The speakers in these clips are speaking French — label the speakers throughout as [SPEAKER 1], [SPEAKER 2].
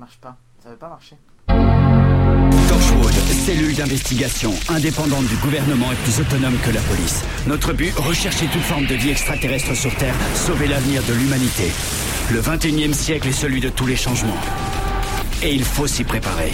[SPEAKER 1] marche pas. Ça veut pas marcher.
[SPEAKER 2] Torchwood, cellule d'investigation indépendante du gouvernement et plus autonome que la police. Notre but, rechercher toute forme de vie extraterrestre sur Terre, sauver l'avenir de l'humanité. Le 21e siècle est celui de tous les changements. Et il faut s'y préparer.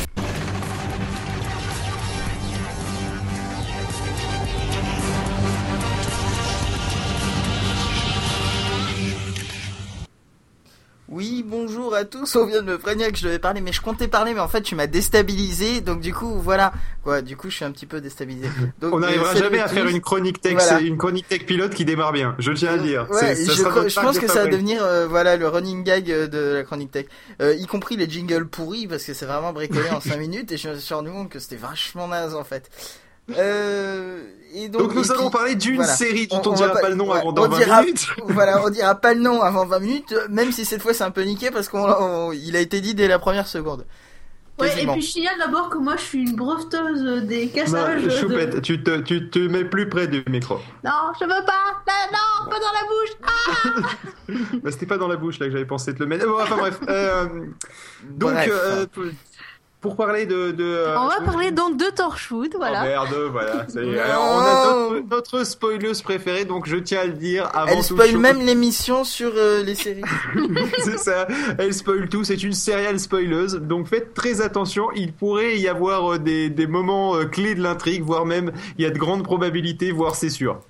[SPEAKER 1] Tous. On vient de me prévenir que je devais parler, mais je comptais parler, mais en fait, tu m'as déstabilisé. Donc, du coup, voilà. Quoi, du coup, je suis un petit peu déstabilisé. Donc,
[SPEAKER 3] On n'arrivera
[SPEAKER 1] euh, salut
[SPEAKER 3] jamais à
[SPEAKER 1] tous.
[SPEAKER 3] faire une chronique tech,
[SPEAKER 1] Voilà.
[SPEAKER 3] une chronique tech pilote qui démarre bien. Je tiens à dire.
[SPEAKER 1] Ouais, je, je pense que ça va devenir euh, voilà le running gag euh, de la chronique tech, Euh, y compris les jingles pourris parce que c'est vraiment bricolé en 5 minutes et je me suis rendu compte que c'était vachement naze en fait. Euh, et donc,
[SPEAKER 3] Donc nous
[SPEAKER 1] et
[SPEAKER 3] allons parler d'une
[SPEAKER 1] voilà.
[SPEAKER 3] série dont
[SPEAKER 1] On-
[SPEAKER 3] on,
[SPEAKER 1] on
[SPEAKER 3] dira pas le nom
[SPEAKER 1] ouais,
[SPEAKER 3] avant
[SPEAKER 1] on
[SPEAKER 3] dans 20
[SPEAKER 1] dira-
[SPEAKER 3] minutes.
[SPEAKER 1] voilà, on dira pas le nom avant 20 minutes, même si cette fois c'est un peu niqué parce qu'on on- il a été dit dès la première seconde.
[SPEAKER 4] Ouais, et puis je signale d'abord que moi je suis une breveteuse des cassages.
[SPEAKER 3] Non,
[SPEAKER 4] de-
[SPEAKER 3] Choupette, tu te, tu te mets plus près du micro.
[SPEAKER 4] Non, je veux pas Non, non, pas dans la bouche
[SPEAKER 3] Bah, C'était pas dans la bouche là que j'avais pensé te le mettre. Bon, enfin bref. Euh, donc
[SPEAKER 1] Bref.
[SPEAKER 3] euh, pour- parler de. de euh,
[SPEAKER 4] On va parler donc de Torchwood,
[SPEAKER 3] Oh,
[SPEAKER 4] voilà.
[SPEAKER 3] merde, voilà. ça y est.
[SPEAKER 1] Non.
[SPEAKER 3] Alors, on a notre, notre spoileuse préférée, donc je tiens à le dire avant
[SPEAKER 1] Elle spoil
[SPEAKER 3] chose.
[SPEAKER 1] même l'émission sur euh, les séries.
[SPEAKER 3] c'est ça. Elle spoil tout. C'est une serial spoileuse. Donc faites très attention. Il pourrait y avoir euh, des, des moments euh, clés de l'intrigue, voire même il y a de grandes probabilités, voire c'est sûr.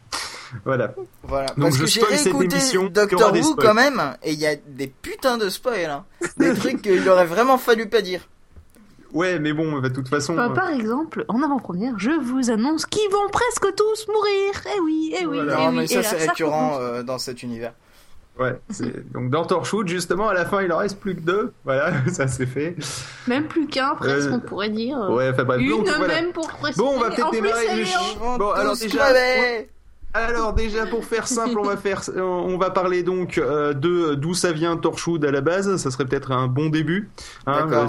[SPEAKER 3] Voilà.
[SPEAKER 1] Voilà.
[SPEAKER 3] Donc,
[SPEAKER 1] Parce
[SPEAKER 3] je
[SPEAKER 1] que j'ai
[SPEAKER 3] spoil cette
[SPEAKER 1] réécouté Doctor Who quand même, et il y a des putains de spoils, hein. Des trucs qu'il aurait vraiment fallu pas dire.
[SPEAKER 3] Ouais, mais bon, de toute façon.
[SPEAKER 4] Bah,
[SPEAKER 3] euh,
[SPEAKER 4] par exemple, en avant-première, je vous annonce qu'ils vont presque tous mourir. Eh oui, eh oui,
[SPEAKER 3] Voilà.
[SPEAKER 4] eh
[SPEAKER 1] non,
[SPEAKER 4] oui.
[SPEAKER 1] mais ça
[SPEAKER 4] là,
[SPEAKER 1] c'est récurrent euh, dans cet univers.
[SPEAKER 3] Ouais. Donc dans Torchwood, justement, à la fin, il en reste plus que deux. Voilà, ça c'est fait.
[SPEAKER 4] Même plus qu'un, presque,
[SPEAKER 3] Euh,
[SPEAKER 4] on pourrait dire.
[SPEAKER 3] Ouais, enfin bref.
[SPEAKER 4] Une
[SPEAKER 3] Donc, voilà.
[SPEAKER 4] même pour préciser.
[SPEAKER 3] Bon, on va peut-être démarrer le Bon, alors déjà. Alors déjà pour faire simple, on va faire, on va parler donc euh, de d'où ça vient Torchwood à la base. Ça serait peut-être un bon début. Hein, euh,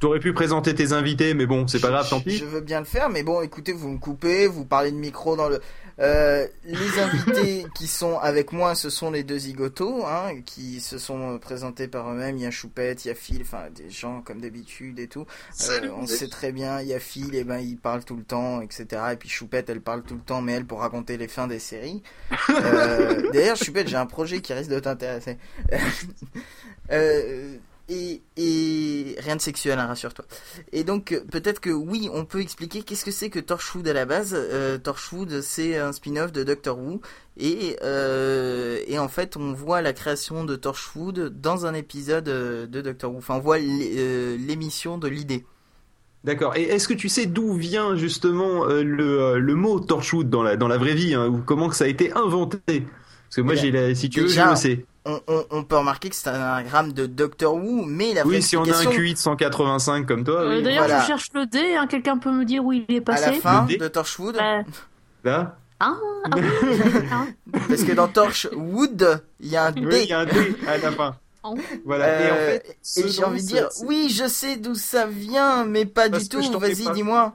[SPEAKER 3] T'aurais pu présenter tes invités, mais bon, c'est pas grave, tant pis.
[SPEAKER 1] Je veux bien le faire, mais bon, écoutez, vous me coupez, vous parlez de micro dans le. Euh, les invités qui sont avec moi, ce sont les deux zigotos, hein, qui se sont présentés par eux-mêmes. Il y a Choupette, il y a Phil, enfin des gens comme d'habitude et tout. Euh, on sait très bien, il y a Phil, et ben il parle tout le temps, etc. Et puis Choupette, elle parle tout le temps, mais elle pour raconter les fins des séries. Euh, D'ailleurs, Choupette, j'ai un projet qui risque de t'intéresser. euh, et, et rien de sexuel, hein, rassure-toi. Et donc euh, peut-être que oui, on peut expliquer qu'est-ce que c'est que Torchwood à la base. Euh, Torchwood, c'est un spin-off de Doctor Who. Et, euh, et en fait, on voit la création de Torchwood dans un épisode de Doctor Who. Enfin, on voit l'é- l'émission de l'idée.
[SPEAKER 3] D'accord. Et est-ce que tu sais d'où vient justement le, le mot Torchwood dans la dans la vraie vie, hein, ou comment que ça a été inventé? Parce que moi,
[SPEAKER 1] Eh
[SPEAKER 3] j'ai si tu veux, je le sais.
[SPEAKER 1] On, on, on peut remarquer que c'est un anagramme de Doctor Who, mais la
[SPEAKER 3] Oui, si on a un QI de 185 comme toi,
[SPEAKER 4] Euh,
[SPEAKER 3] oui.
[SPEAKER 4] D'ailleurs,
[SPEAKER 1] Voilà.
[SPEAKER 4] je cherche le dé, hein, quelqu'un peut me dire où il est
[SPEAKER 1] à
[SPEAKER 4] passé
[SPEAKER 1] la fin
[SPEAKER 3] Le dé.
[SPEAKER 1] de Torchwood,
[SPEAKER 4] Bah,
[SPEAKER 3] Là,
[SPEAKER 4] Ah, ah oui,
[SPEAKER 1] parce que dans Torchwood, il y a un
[SPEAKER 3] oui,
[SPEAKER 1] D.
[SPEAKER 3] il y a un D à la fin. Voilà. et en
[SPEAKER 1] Euh,
[SPEAKER 3] fait, ce
[SPEAKER 1] Et j'ai envie de dire, oui, je sais d'où ça vient, mais pas
[SPEAKER 3] Parce
[SPEAKER 1] du tout. Vas-y, dis-moi.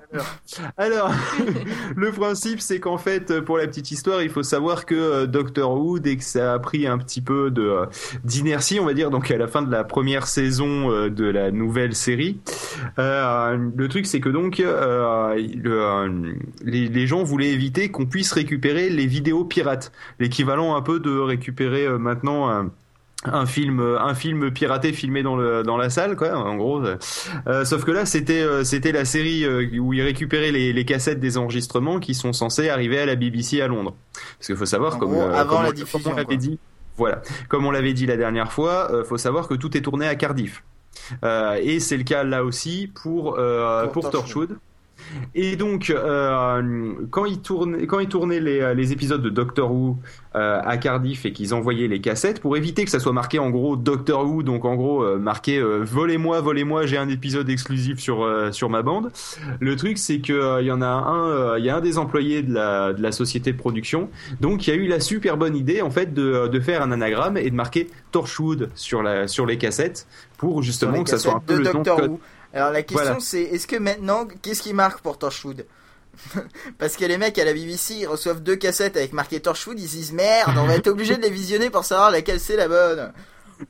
[SPEAKER 3] Alors, le principe, c'est qu'en fait, pour la petite histoire, il faut savoir que euh, Doctor Who, dès que ça a pris un petit peu de euh, d'inertie, on va dire, donc à la fin de la première saison de la nouvelle série, euh, le truc, c'est que donc euh, le, les, les gens voulaient éviter qu'on puisse récupérer les vidéos pirates, l'équivalent un peu de récupérer euh, maintenant. Un film un film piraté filmé dans le dans la salle quoi en gros euh, sauf que là c'était euh, c'était la série euh, où ils récupéraient les, les cassettes des enregistrements qui sont censés arriver à la BBC à Londres. Parce qu'il faut savoir
[SPEAKER 1] En
[SPEAKER 3] comme,
[SPEAKER 1] gros,
[SPEAKER 3] euh,
[SPEAKER 1] avant
[SPEAKER 3] comme
[SPEAKER 1] la
[SPEAKER 3] on-
[SPEAKER 1] diffusion,
[SPEAKER 3] comme on l'avait dit voilà. Comme on l'avait dit la dernière fois euh, faut savoir que tout est tourné à Cardiff. Euh, et c'est le cas là aussi pour euh,
[SPEAKER 1] Pour
[SPEAKER 3] pour,
[SPEAKER 1] Torchwood.
[SPEAKER 3] Torchwood et donc, euh, quand ils tournaient, quand ils tournaient les, les épisodes de Doctor Who euh, à Cardiff et qu'ils envoyaient les cassettes, pour éviter que ça soit marqué en gros Doctor Who, donc en gros euh, marqué euh, volez-moi, volez-moi, j'ai un épisode exclusif sur euh, sur ma bande. Le truc, c'est que euh, il y en a un, euh, il y a un des employés de la de la société de production, donc il y a eu la super bonne idée en fait de de faire un anagramme et de marquer Torchwood sur la sur les cassettes pour justement que ça soit un peu le nom.
[SPEAKER 1] Who. Alors la question
[SPEAKER 3] Voilà.
[SPEAKER 1] c'est, est-ce que maintenant, qu'est-ce qui marque pour Torchwood Parce que les mecs à la BBC, ils reçoivent deux cassettes avec marqué Torchwood, ils se disent merde, on va être obligé de les visionner pour savoir laquelle c'est la bonne.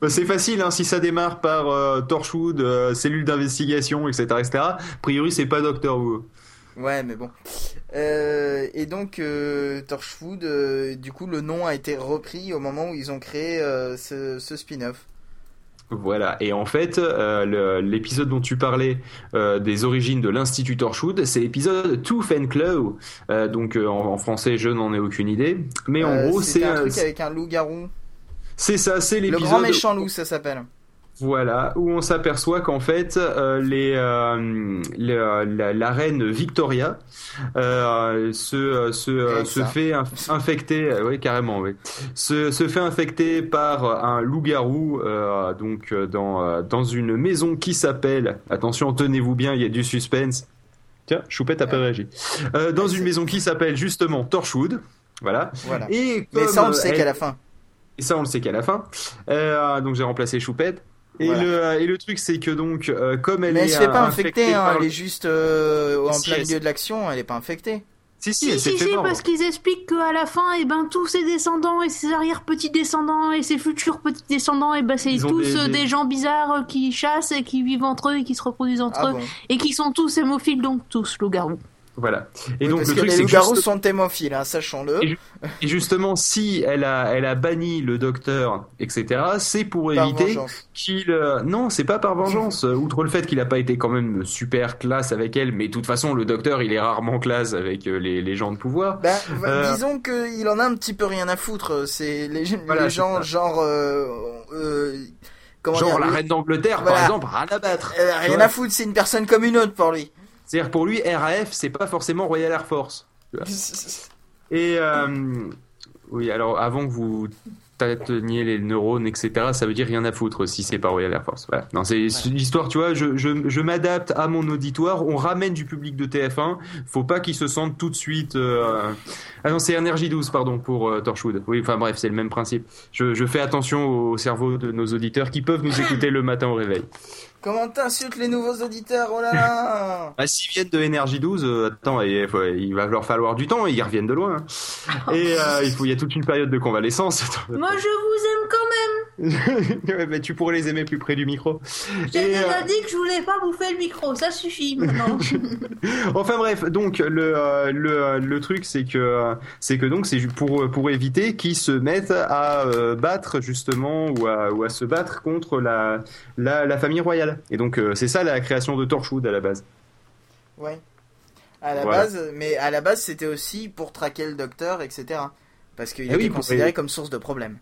[SPEAKER 3] Bah, c'est facile, hein, si ça démarre par euh, Torchwood, euh, cellule d'investigation, etc., etc. A priori, c'est pas Doctor Who.
[SPEAKER 1] Ouais, mais bon. Euh, et donc, Torchwood, du coup, le nom a été repris au moment où ils ont créé ce, ce spin-off.
[SPEAKER 3] Voilà, et en fait, euh, le- l'épisode dont tu parlais euh, des origines de l'Institut Torchwood, c'est l'épisode Tooth and Claw. Euh, donc en, en français, je n'en ai aucune idée. Mais en gros, c'est
[SPEAKER 1] un
[SPEAKER 3] un-
[SPEAKER 1] truc avec un loup-garou.
[SPEAKER 3] c'est ça, c'est
[SPEAKER 1] Le
[SPEAKER 3] l'épisode
[SPEAKER 1] grand méchant loup, ça s'appelle.
[SPEAKER 3] Voilà, où on s'aperçoit qu'en fait, euh, les, euh, le- la, la reine Victoria euh, se, euh, se, euh, se fait inf- infecter, euh, oui carrément, oui, se, se fait infecter par un loup-garou euh, donc euh, dans, euh, dans une maison qui s'appelle, attention, tenez-vous bien, il y a du suspense. Tiens, Choupette a pas réagi. Euh, dans une maison qui s'appelle justement Torchwood, voilà.
[SPEAKER 1] Voilà.
[SPEAKER 3] Et
[SPEAKER 1] Mais ça, on le
[SPEAKER 3] euh,
[SPEAKER 1] sait
[SPEAKER 3] elle-
[SPEAKER 1] qu'à la fin.
[SPEAKER 3] et ça, on le sait qu'à la fin. Euh, donc j'ai remplacé Choupette. Et,
[SPEAKER 1] Voilà.
[SPEAKER 3] le, et le truc, c'est que donc, euh, comme elle
[SPEAKER 1] Mais
[SPEAKER 3] est
[SPEAKER 1] elle se fait pas
[SPEAKER 3] euh,
[SPEAKER 1] infecter, hein,
[SPEAKER 3] par
[SPEAKER 1] elle
[SPEAKER 3] le-
[SPEAKER 1] est juste euh, en
[SPEAKER 3] Si,
[SPEAKER 1] plein milieu de l'action, elle est pas infectée.
[SPEAKER 3] Si, si,
[SPEAKER 4] Si,
[SPEAKER 3] elle
[SPEAKER 4] si, si, parce qu'ils expliquent qu'à la fin, et ben, tous ses descendants et ses arrière-petits-descendants et ses futurs petits-descendants, et ben, c'est tous
[SPEAKER 3] des-
[SPEAKER 4] euh,
[SPEAKER 3] des-
[SPEAKER 4] des... gens bizarres qui chassent et qui vivent entre eux et qui se reproduisent entre
[SPEAKER 1] Ah
[SPEAKER 4] eux
[SPEAKER 1] bon
[SPEAKER 4] et qui sont tous hémophiles, donc tous loups-garous.
[SPEAKER 3] Voilà. Et
[SPEAKER 1] Oui,
[SPEAKER 3] donc,
[SPEAKER 1] parce
[SPEAKER 3] le
[SPEAKER 1] que
[SPEAKER 3] truc,
[SPEAKER 1] les loups-garous
[SPEAKER 3] juste-
[SPEAKER 1] sont hémophiles, hein, sachons-le.
[SPEAKER 3] Et et justement, si elle a, elle a banni le docteur, etc., c'est pour
[SPEAKER 1] Par
[SPEAKER 3] éviter qu'il. euh, Non, c'est pas par vengeance. Euh, Outre le fait qu'il a pas été quand même super classe avec elle, mais de toute façon, le docteur, il est rarement classe avec euh, les, les gens de pouvoir.
[SPEAKER 1] Bah,
[SPEAKER 3] Euh.
[SPEAKER 1] disons qu'il en a un petit peu rien à foutre. C'est les,
[SPEAKER 3] Voilà,
[SPEAKER 1] gens genre euh, comment
[SPEAKER 3] Genre
[SPEAKER 1] dire,
[SPEAKER 3] la
[SPEAKER 1] lui-
[SPEAKER 3] reine d'Angleterre,
[SPEAKER 1] Voilà.
[SPEAKER 3] par exemple, rien à battre.
[SPEAKER 1] rien à foutre, c'est une personne comme une autre pour lui.
[SPEAKER 3] C'est-à-dire pour lui, RAF, c'est pas forcément Royal Air Force. Et euh, oui, alors avant que vous tâtonniez les neurones, etc., ça veut dire rien à foutre si c'est pas Royal Air Force. Voilà. Non, c'est l'histoire, tu vois, je, je, je m'adapte à mon auditoire, on ramène du public de TF1, faut pas qu'ils se sentent tout de suite... euh, Ah non, c'est Énergie 12, pardon, pour euh, Torchwood. Oui, enfin bref, c'est le même principe. Je, je fais attention au cerveau de nos auditeurs qui peuvent nous écouter le matin au réveil.
[SPEAKER 1] Comment t'insultes les nouveaux auditeurs Oh là là
[SPEAKER 3] Ah, s'ils viennent de Énergie 12, euh, attends, il, faut- il va leur falloir du temps, ils reviennent de loin. hein. Et euh, il, faut, il y a toute une période de convalescence.
[SPEAKER 4] Moi, je vous aime quand
[SPEAKER 3] mais tu pourrais les aimer plus près du micro.
[SPEAKER 4] J'ai déjà
[SPEAKER 3] euh,
[SPEAKER 4] dit que je voulais pas bouffer le micro, ça suffit maintenant.
[SPEAKER 3] Enfin bref, donc le euh, le, le truc c'est que euh, c'est que donc c'est pour pour éviter qu'ils se mettent à euh, battre justement ou à ou à se battre contre la la, la famille royale. Et donc euh, c'est ça la création de Torchwood à la base.
[SPEAKER 1] Ouais. À la
[SPEAKER 3] Voilà.
[SPEAKER 1] base, mais à la base, c'était aussi pour traquer le docteur, etc. Parce qu'il
[SPEAKER 3] oui,
[SPEAKER 1] était
[SPEAKER 3] pour-
[SPEAKER 1] considéré comme source de problème.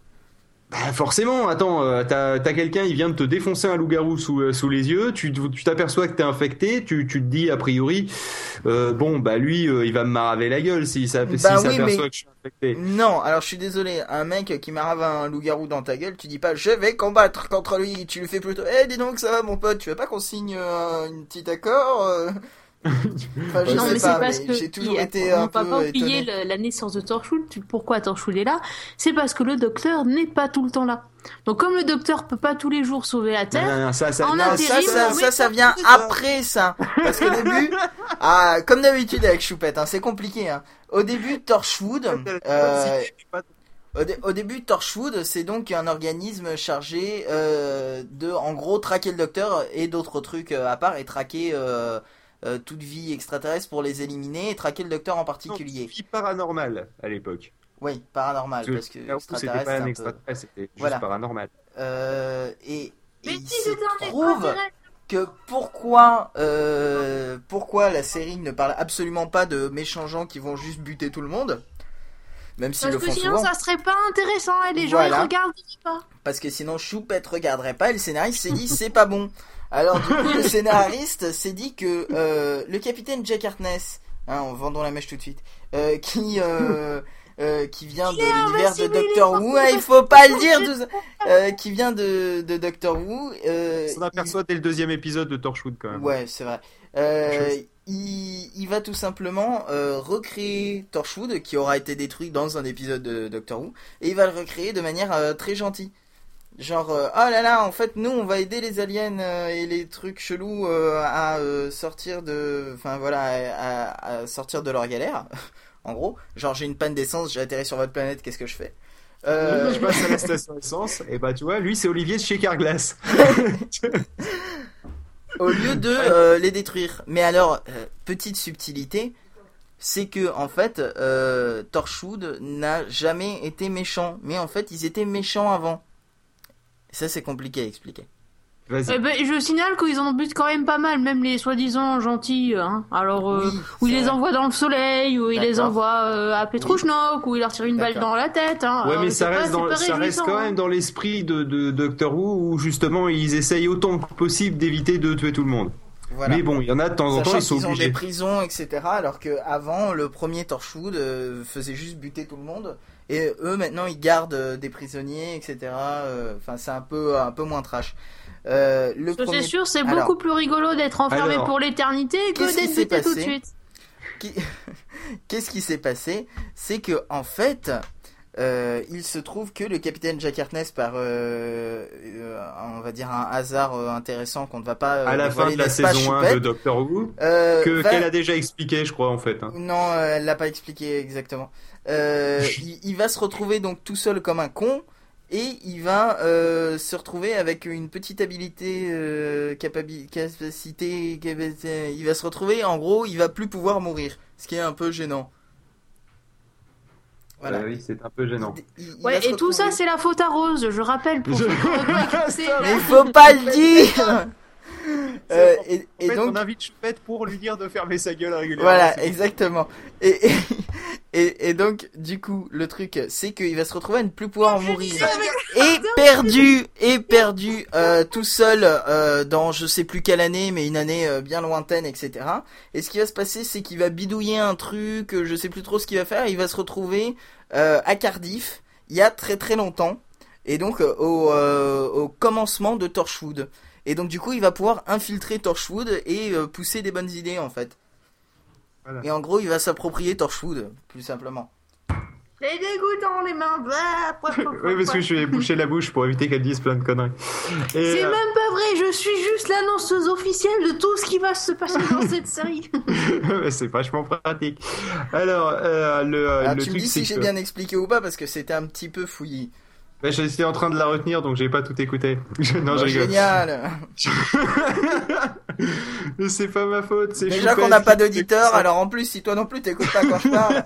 [SPEAKER 3] Bah forcément, attends, euh, t'as t'as quelqu'un, il vient de te défoncer un loup-garou sous, euh, sous les yeux, tu tu t'aperçois que t'es infecté, tu, tu te dis a priori, euh, bon bah lui, euh, il va me maraver la gueule s'il
[SPEAKER 1] Bah oui,
[SPEAKER 3] s'aperçoit
[SPEAKER 1] mais-
[SPEAKER 3] que je suis infecté.
[SPEAKER 1] Non, alors je suis désolé, un mec qui marave un loup-garou dans ta gueule, tu dis pas je vais combattre contre lui, tu lui fais plutôt Eh dis donc ça va mon pote, tu veux pas qu'on signe euh, une petite accord euh? Enfin, je
[SPEAKER 4] non,
[SPEAKER 1] sais
[SPEAKER 4] mais
[SPEAKER 1] pas,
[SPEAKER 4] c'est parce
[SPEAKER 1] mais
[SPEAKER 4] que
[SPEAKER 1] j'ai toujours
[SPEAKER 4] il-
[SPEAKER 1] été
[SPEAKER 4] on
[SPEAKER 1] un
[SPEAKER 4] va
[SPEAKER 1] peu
[SPEAKER 4] pas oublier la naissance de Torchwood. Pourquoi Torchwood est là? C'est parce que le docteur n'est pas tout le temps là. Donc comme le docteur peut pas tous les jours sauver la Terre,
[SPEAKER 3] non, non, ça, ça,
[SPEAKER 4] En
[SPEAKER 3] non,
[SPEAKER 1] Non,
[SPEAKER 4] intérim,
[SPEAKER 1] ça, ça,
[SPEAKER 4] on
[SPEAKER 1] ça,
[SPEAKER 4] met
[SPEAKER 1] ça
[SPEAKER 4] pas
[SPEAKER 1] vient après ça. Parce qu'au début, ah, comme d'habitude avec Choupette, hein, c'est compliqué. Hein. Au début, Torchwood, euh, au, dé- au début, Torchwood, c'est donc un organisme chargé euh, de, en gros, traquer le docteur et d'autres trucs euh, à part et traquer euh, euh, toute vie extraterrestre pour les éliminer et traquer le docteur en particulier.
[SPEAKER 3] Vie paranormale à l'époque.
[SPEAKER 1] Oui, paranormal, parce que extraterrestre,
[SPEAKER 3] pas
[SPEAKER 1] c'est
[SPEAKER 3] un extraterrestre, c'était juste
[SPEAKER 1] Voilà.
[SPEAKER 3] paranormal.
[SPEAKER 1] Euh, et, et
[SPEAKER 4] mais
[SPEAKER 1] il
[SPEAKER 4] si
[SPEAKER 1] se trouve que pourquoi euh, pourquoi la série ne parle absolument pas de méchants gens qui vont juste buter tout le monde même s'ils
[SPEAKER 4] Parce
[SPEAKER 1] le
[SPEAKER 4] que
[SPEAKER 1] font
[SPEAKER 4] sinon
[SPEAKER 1] souvent
[SPEAKER 4] ça serait pas intéressant et les gens ils regardent pas.
[SPEAKER 1] parce que sinon Choupette regarderait pas et le scénariste s'est dit c'est pas bon alors du coup le scénariste s'est dit que euh, le capitaine Jack Harkness hein, en vendant la mèche tout de suite euh, qui euh, euh, qui vient de l'univers de
[SPEAKER 4] il
[SPEAKER 1] Doctor Who,
[SPEAKER 4] il
[SPEAKER 1] hein, il faut pas le dire tout ça, euh, qui vient de, de Doctor Who. Euh,
[SPEAKER 3] On aperçoit dès le deuxième épisode de Torchwood quand même.
[SPEAKER 1] Ouais, c'est vrai. Euh, il, il va tout simplement euh, recréer Torchwood, qui aura été détruit dans un épisode de Doctor Who, et il va le recréer de manière euh, très gentille. Genre, euh, oh là là, en fait, nous, on va aider les aliens euh, et les trucs chelous euh, à sortir de, enfin voilà, à, à sortir de leur galère. en gros, genre j'ai une panne d'essence, j'ai atterri sur votre planète, qu'est-ce que je fais? Euh,
[SPEAKER 3] Je passe à la station essence, et bah tu vois, lui c'est Olivier de chez Carglass.
[SPEAKER 1] au lieu de euh, les détruire. Mais alors, euh, petite subtilité, c'est que en fait, Torchwood n'a jamais été méchant. Mais en fait, ils étaient méchants avant. Et ça, c'est compliqué à expliquer.
[SPEAKER 3] Vas-y.
[SPEAKER 4] Eh ben, je signale qu'ils en butent quand même pas mal, même les soi-disant gentils. Hein. Alors, euh,
[SPEAKER 1] Oui,
[SPEAKER 4] où il
[SPEAKER 1] c'est
[SPEAKER 4] les
[SPEAKER 1] vrai.
[SPEAKER 4] envoie dans le soleil, où il les
[SPEAKER 1] D'accord.
[SPEAKER 4] envoie euh, à Petrouchnok, où il leur tire une balle dans la tête. Hein.
[SPEAKER 3] Ouais,
[SPEAKER 4] Alors,
[SPEAKER 3] mais ça
[SPEAKER 4] pas
[SPEAKER 3] reste, dans, ça reste quand
[SPEAKER 4] hein.
[SPEAKER 3] même dans l'esprit de, de Doctor Who où justement ils essayent autant que possible d'éviter de tuer tout le monde.
[SPEAKER 1] Voilà.
[SPEAKER 3] Mais bon, il y en a de temps en temps, ils sont
[SPEAKER 1] ont
[SPEAKER 3] obligés.
[SPEAKER 1] des prisons, etc. Alors que avant, le premier Torchwood euh, faisait juste buter tout le monde. Et eux, maintenant, ils gardent euh, des prisonniers, etc. Euh, Enfin, c'est un peu, un peu moins trash. Euh, le premier
[SPEAKER 4] C'est sûr, c'est
[SPEAKER 1] Alors-
[SPEAKER 4] beaucoup plus rigolo d'être enfermé
[SPEAKER 3] Alors,
[SPEAKER 4] pour l'éternité que d'être buté tout de suite.
[SPEAKER 1] Qui- Qu'est-ce qui s'est passé C'est que en fait, euh, il se trouve que le capitaine Jack Harkness, par euh, euh, on va dire un hasard intéressant qu'on ne va pas
[SPEAKER 3] À la fin de la saison 1 de Doctor Who, que-
[SPEAKER 1] va-
[SPEAKER 3] qu'elle a déjà expliqué, je crois, en fait. hein.
[SPEAKER 1] Non, elle l'a pas expliqué exactement. Il, il va se retrouver donc tout seul comme un con et il va se retrouver avec une petite habilité, capabi- capacité, capacité- il va se retrouver en gros, il va plus pouvoir mourir, ce qui est un peu gênant. Voilà.
[SPEAKER 3] Euh, oui, c'est un peu gênant.
[SPEAKER 1] Il- il va
[SPEAKER 4] Ouais, et tout ça, c'est la faute à Rose, je rappelle. Pour
[SPEAKER 3] Je-
[SPEAKER 1] il faut pas le dire. Euh, et, et donc
[SPEAKER 3] invite Choupette pour lui dire de fermer sa gueule régulièrement.
[SPEAKER 1] Voilà, exactement. Et, et, et, donc, du coup, le truc, c'est qu'il va se retrouver à ne plus pouvoir mourir. Et perdu, et perdu, euh, tout seul, euh, dans je sais plus quelle année, mais une année euh, bien lointaine, etc. Et ce qui va se passer, c'est qu'il va bidouiller un truc, euh, je sais plus trop ce qu'il va faire, il va se retrouver euh, à Cardiff, il y a très très longtemps, et donc euh, au, euh, au commencement de Torchwood. Et donc du coup, il va pouvoir infiltrer Torchwood et euh, pousser des bonnes idées en fait.
[SPEAKER 3] Voilà.
[SPEAKER 1] Et en gros, il va s'approprier Torchwood, plus simplement.
[SPEAKER 4] Les dégoûtants, les mains. Bah,
[SPEAKER 3] Oui, parce que je vais boucher la bouche pour éviter qu'elle dise plein de conneries.
[SPEAKER 4] C'est
[SPEAKER 3] euh,
[SPEAKER 4] même pas vrai, je suis juste l'annonceuse officielle de tout ce qui va se passer dans cette série.
[SPEAKER 3] c'est vachement pratique. Alors, euh, le,
[SPEAKER 1] Alors,
[SPEAKER 3] le
[SPEAKER 1] tu me dis si j'ai
[SPEAKER 3] que
[SPEAKER 1] bien expliqué ou pas, parce que c'était un petit peu fouillis.
[SPEAKER 3] Bah, j'étais en train de la retenir, donc j'ai pas tout écouté. Non,
[SPEAKER 1] Bah,
[SPEAKER 3] je rigole.
[SPEAKER 1] génial
[SPEAKER 3] c'est pas ma faute. c'est
[SPEAKER 1] Déjà qu'on n'a pas d'auditeur, alors en plus, si toi non plus t'écoutes pas quand je parle,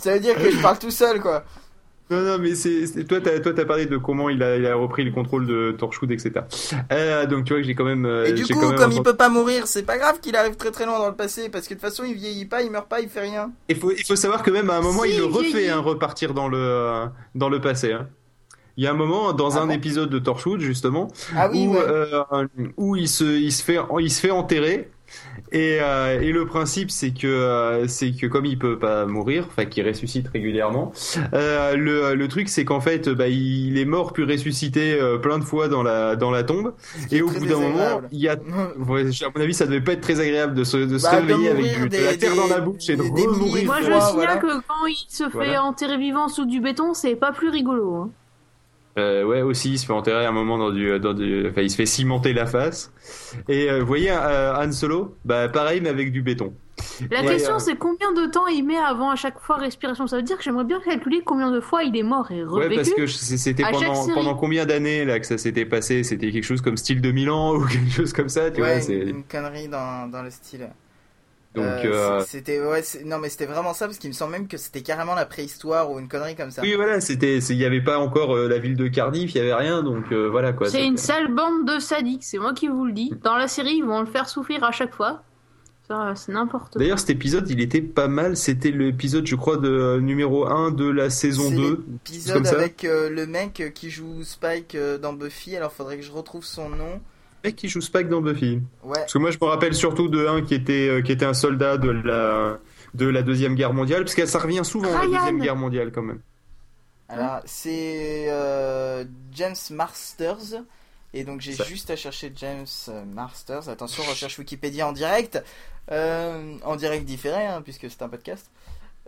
[SPEAKER 1] ça veut dire que je parle tout seul, quoi.
[SPEAKER 3] Non, non, mais c'est toi, t'as toi, t'as parlé de comment il a, il a repris le contrôle de Torchwood, etc. Euh, donc tu vois que j'ai quand même. euh,
[SPEAKER 1] Et du coup,
[SPEAKER 3] quand même
[SPEAKER 1] comme il peut pas mourir, c'est pas grave qu'il arrive très très loin dans le passé, parce que de toute façon, il vieillit pas, il meurt pas, il fait rien.
[SPEAKER 3] Il faut, il faut savoir que même à un moment,
[SPEAKER 4] Si,
[SPEAKER 3] il le refait hein, repartir dans le euh, dans le passé. hein. Il y a un moment dans
[SPEAKER 1] Ah
[SPEAKER 3] un
[SPEAKER 1] bon
[SPEAKER 3] épisode de Torchwood justement
[SPEAKER 1] Ah oui,
[SPEAKER 3] où,
[SPEAKER 1] ouais.
[SPEAKER 3] euh, où il se il se fait il se fait enterrer et, euh, et le principe c'est que euh, c'est que comme il peut pas mourir enfin qu'il ressuscite régulièrement euh, le, le truc c'est qu'en fait bah, il est mort puis ressuscité euh, plein de fois dans la dans la tombe et au bout d'un moment il y a ouais, à mon avis ça devait pas être très agréable de se, de se
[SPEAKER 1] Bah, de
[SPEAKER 3] réveiller avec de la terre
[SPEAKER 1] des-
[SPEAKER 3] dans la bouche et de
[SPEAKER 1] des- des
[SPEAKER 3] remourir
[SPEAKER 4] Moi, je signale
[SPEAKER 1] voilà.
[SPEAKER 4] que quand il se fait
[SPEAKER 3] Voilà.
[SPEAKER 4] enterrer vivant sous du béton, c'est pas plus rigolo. hein.
[SPEAKER 3] Euh, ouais, aussi, il se fait enterrer un moment dans du, dans du, enfin, il se fait cimenter la face. Et euh, vous voyez, euh, Han Solo, bah pareil, mais avec du béton.
[SPEAKER 4] La
[SPEAKER 3] Ouais,
[SPEAKER 4] question,
[SPEAKER 3] euh,
[SPEAKER 4] c'est combien de temps il met avant à chaque fois respiration? Ça veut dire que j'aimerais bien calculer combien de fois il est mort et
[SPEAKER 3] Ouais,
[SPEAKER 4] revécu.
[SPEAKER 3] parce que c'était pendant, pendant combien d'années là que ça s'était passé? C'était quelque chose comme style 2000 ans ou quelque chose comme ça, tu
[SPEAKER 1] Ouais,
[SPEAKER 3] vois c'est
[SPEAKER 1] une connerie dans, dans le style.
[SPEAKER 3] Donc.
[SPEAKER 1] Euh,
[SPEAKER 3] euh,
[SPEAKER 1] c'est- C'était, ouais, non mais c'était vraiment ça, parce qu'il me semble même que c'était carrément la préhistoire ou une connerie comme ça.
[SPEAKER 3] Oui, voilà, c'était, il n'y avait pas encore euh, la ville de Cardiff, il y avait rien, donc euh, voilà quoi.
[SPEAKER 4] C'est une sale bande de sadiques, c'est moi qui vous le dis. Dans la série, ils vont le faire souffrir à chaque fois. Ça, c'est n'importe quoi.
[SPEAKER 3] D'ailleurs, cet épisode, il était pas mal. C'était l'épisode, je crois, de euh, numéro 1 de la saison
[SPEAKER 1] C'est
[SPEAKER 3] 2. comme
[SPEAKER 1] l'épisode avec euh, le mec qui joue Spike euh, dans Buffy, alors faudrait que je retrouve son nom.
[SPEAKER 3] Mec qui joue Spike dans Buffy.
[SPEAKER 1] Ouais,
[SPEAKER 3] Parce que moi, je me rappelle surtout de un qui était, euh, qui était un soldat de la, de la Deuxième Guerre mondiale, parce que ça revient souvent, la
[SPEAKER 4] Ryan.
[SPEAKER 3] Deuxième Guerre mondiale, quand même.
[SPEAKER 1] alors c'est euh, James Masters. Et donc j'ai juste à chercher James euh, Masters. Attention, recherche Wikipédia en direct. Euh, en direct différé, hein, puisque c'est un podcast.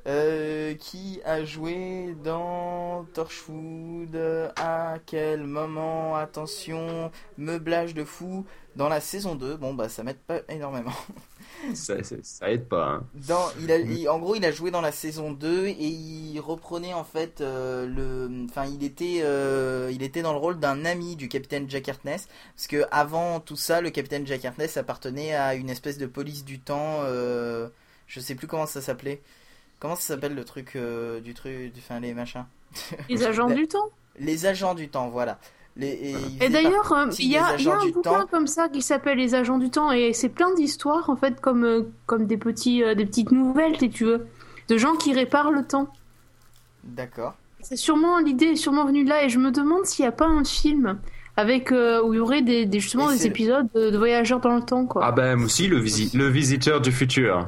[SPEAKER 1] Euh, qui a joué dans Torchwood? À quel moment? Attention, meublage de fou dans la saison 2. Bon, bah ça m'aide pas énormément.
[SPEAKER 3] ça, ça, aide pas. Hein.
[SPEAKER 1] Dans, il a, en gros, il a joué dans la saison 2 et il reprenait en fait euh, le. Enfin, il était, euh, il était dans le rôle d'un ami du capitaine Jack Hartness. Parce que avant tout ça, le capitaine Jack Hartness appartenait à une espèce de police du temps. je sais plus comment ça s'appelait. Comment ça s'appelle le truc euh, du truc, enfin les machins
[SPEAKER 4] Les agents du temps.
[SPEAKER 1] Les agents du temps, voilà.
[SPEAKER 4] Les, et, d'ailleurs, euh, il y a, un bouquin comme ça qui s'appelle Les agents du temps et c'est plein d'histoires en fait comme euh, comme des petits des petites nouvelles si tu veux de gens qui réparent le temps.
[SPEAKER 1] D'accord.
[SPEAKER 4] C'est sûrement l'idée est sûrement venue de là et je me demande s'il n'y a pas un film avec où il y aurait des, justement des épisodes de, voyageurs dans le temps quoi.
[SPEAKER 3] Ah ben aussi le, le visiteur du futur.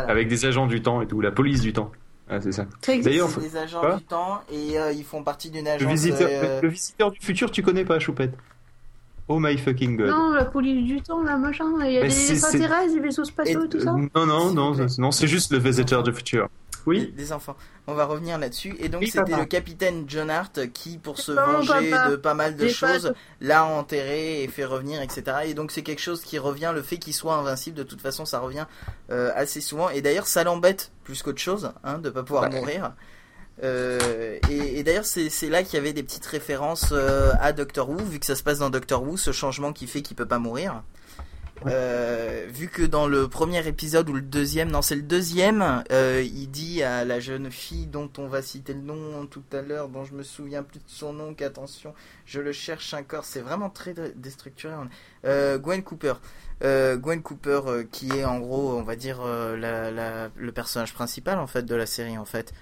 [SPEAKER 3] Avec des agents du temps et tout, la police du temps. Ah, c'est ça.
[SPEAKER 1] D'ailleurs, des agents du temps et euh, ils font partie d'une agence.
[SPEAKER 3] Le visiteur, euh, le visiteur, du futur, tu connais pas, Choupette? Oh my fucking god.
[SPEAKER 4] Non, la police du temps, la machin, il y a des extraterrestres, des vaisseaux spatiaux et tout ça.
[SPEAKER 3] Non, non, non, non, c'est juste le visiteur du futur. Oui.
[SPEAKER 1] Des, enfants. On va revenir là-dessus. Et donc, c'était le capitaine John Hart qui, pour se venger de pas mal de choses, l'a enterré et fait revenir, etc. Et donc, c'est quelque chose qui revient. Le fait qu'il soit invincible, de toute façon, ça revient euh, assez souvent. Et d'ailleurs, ça l'embête plus qu'autre chose, hein, de pas pouvoir mourir. Euh, et, d'ailleurs, c'est là qu'il y avait des petites références euh, à Doctor Who, vu que ça se passe dans Doctor Who, ce changement qui fait qu'il peut pas mourir. Euh, vu que dans le premier épisode ou le deuxième, non c'est le deuxième, euh, il dit à la jeune fille dont on va citer le nom tout à l'heure, dont je me souviens plus de son nom, qu'attention, je le cherche encore, c'est vraiment très déstructuré. Euh, Gwen Cooper. Gwen Cooper qui est en gros, on va dire, le personnage principal en fait de la série en fait.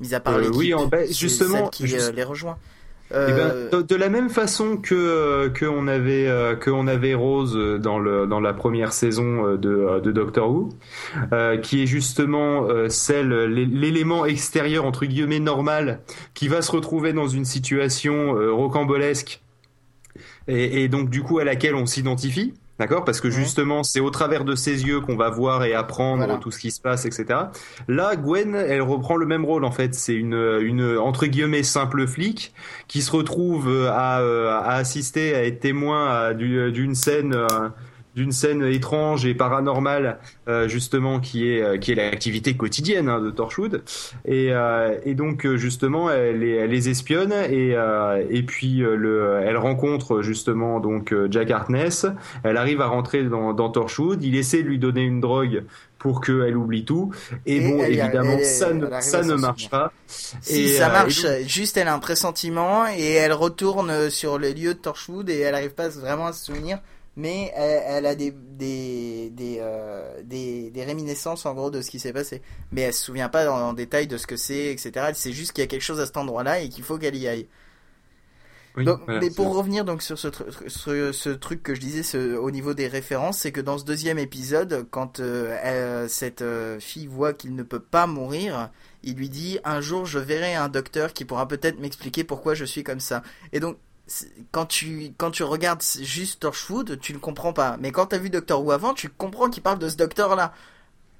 [SPEAKER 1] Mis à part l'équipe,
[SPEAKER 3] oui, en, justement,
[SPEAKER 1] qui les rejoint.
[SPEAKER 3] Eh ben, euh, de, la même façon que euh, que on avait euh, que on avait Rose dans le dans la première saison de de Doctor Who, qui est justement celle l'élément extérieur entre guillemets normal qui va se retrouver dans une situation rocambolesque et, et donc du coup à laquelle on s'identifie. D'accord? Parce que justement, c'est au travers de ses yeux qu'on va voir et apprendre tout ce qui se passe, etc. Là, Gwen, elle reprend le même rôle en fait. C'est une, une entre guillemets simple flic qui se retrouve à, à assister, à être témoin d'une scène d'une scène étrange et paranormale euh, justement qui est euh, qui est l'activité quotidienne hein, de Torchwood et, euh, et donc justement elle les, elle les espionne et et puis le elle rencontre justement donc Jack Hartness elle arrive à rentrer dans, dans Torchwood il essaie de lui donner une drogue pour qu'elle oublie tout. Et, bon, évidemment, ça ne, ça ne marche pas.
[SPEAKER 1] Si, ça marche. Juste, elle a un pressentiment et elle retourne sur les lieux de Torchwood et elle n'arrive pas vraiment à se souvenir mais elle, a des des des, euh, des, des réminiscences en gros de ce qui s'est passé. Mais elle se souvient pas en, détail de ce que c'est, etc. Sait juste qu'il y a quelque chose à cet endroit-là et qu'il faut qu'elle y aille. donc, mais pour revenir donc sur ce, ce, ce, truc que je disais ce, au niveau des références, c'est que dans ce deuxième épisode, quand euh, cette euh, fille voit qu'il ne peut pas mourir, il lui dit un jour je verrai un docteur qui pourra peut-être m'expliquer pourquoi je suis comme ça. Et donc quand tu quand tu regardes juste Torchwood, tu ne comprends pas. Mais quand tu as vu Doctor Who avant, tu comprends qu'il parle de ce docteur là.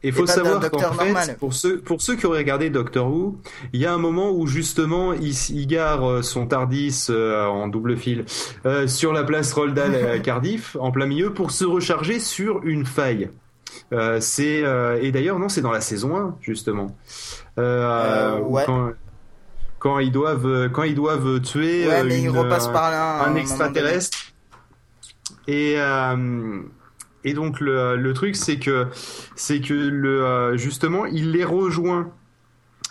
[SPEAKER 3] Il faut savoir qu'en fait, pour ceux, pour ceux qui auraient regardé Doctor Who, il y a un moment où justement il, il gare euh, son Tardis euh, en double fil euh, sur la place Roldal à Cardiff, en plein milieu, pour se recharger sur une faille. c'est et d'ailleurs non, c'est dans la saison 1 justement.
[SPEAKER 1] ouais
[SPEAKER 3] quand ils doivent euh, quand ils doivent tuer
[SPEAKER 1] euh, euh,
[SPEAKER 3] un extraterrestre. Et et donc le, le truc c'est que c'est que le justement il les rejoint.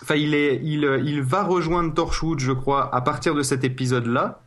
[SPEAKER 3] Enfin il est il il va rejoindre Torchwood je crois à partir de cet épisode là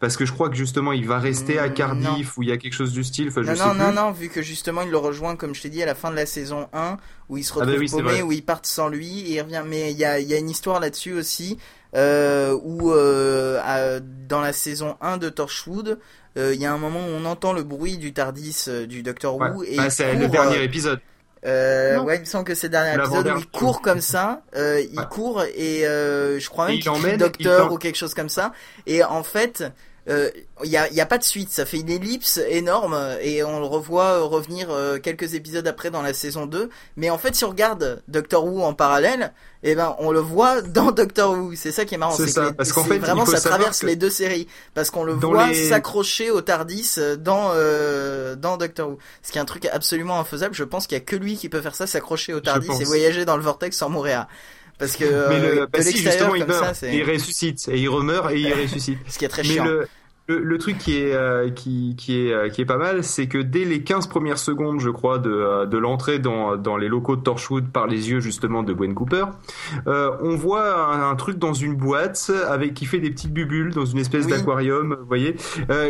[SPEAKER 3] parce que je crois que justement il va rester à mm, Cardiff ou il y a quelque chose du style. Enfin,
[SPEAKER 1] non,
[SPEAKER 3] je
[SPEAKER 1] non,
[SPEAKER 3] sais
[SPEAKER 1] non, non, vu que justement il le rejoint, comme je t'ai dit, à la fin de la saison 1, où il se ah bah retrouve paumé, où ils partent sans lui, et il revient. Mais il y a, y a une histoire là-dessus aussi, où euh, dans la saison 1 de Torchwood, euh, il y a un moment où on entend le bruit du Tardis euh, du Docteur Who. Et
[SPEAKER 3] bah, c'est le dernier épisode.
[SPEAKER 1] Euh, ouais, il me semble que c'est le dernier épisode où il court comme ça, euh, il court et euh, je crois même qu'il est docteur ou quelque chose comme ça. Et en fait, il n'y a, y a pas de suite, ça fait une ellipse énorme et on le revoit revenir quelques épisodes après dans la saison 2. Mais en fait, si on regarde Doctor Who en parallèle, eh ben on le voit dans Doctor Who. C'est ça qui est marrant, c'est que parce qu'en fait vraiment ça traverse les deux séries parce qu'on le voit s'accrocher au Tardis dans dans Doctor Who. Ce qui est un truc absolument infaisable. Je pense qu'il y a que lui qui peut faire ça, s'accrocher au Tardis et voyager dans le vortex sans mourir. Parce que,
[SPEAKER 3] mais le, euh, bah justement, il meurt, ça, il ressuscite et il remeurt et il ressuscite.
[SPEAKER 1] Ce qui est très chiant.
[SPEAKER 3] Le, le, truc qui est euh, qui, qui est euh, qui est pas mal, c'est que dès les 15 premières secondes, je crois, de, de l'entrée dans, dans les locaux de Torchwood par les yeux justement de Gwen Cooper, on voit un, truc dans une boîte avec qui fait des petites bubules dans une espèce d'aquarium, vous voyez.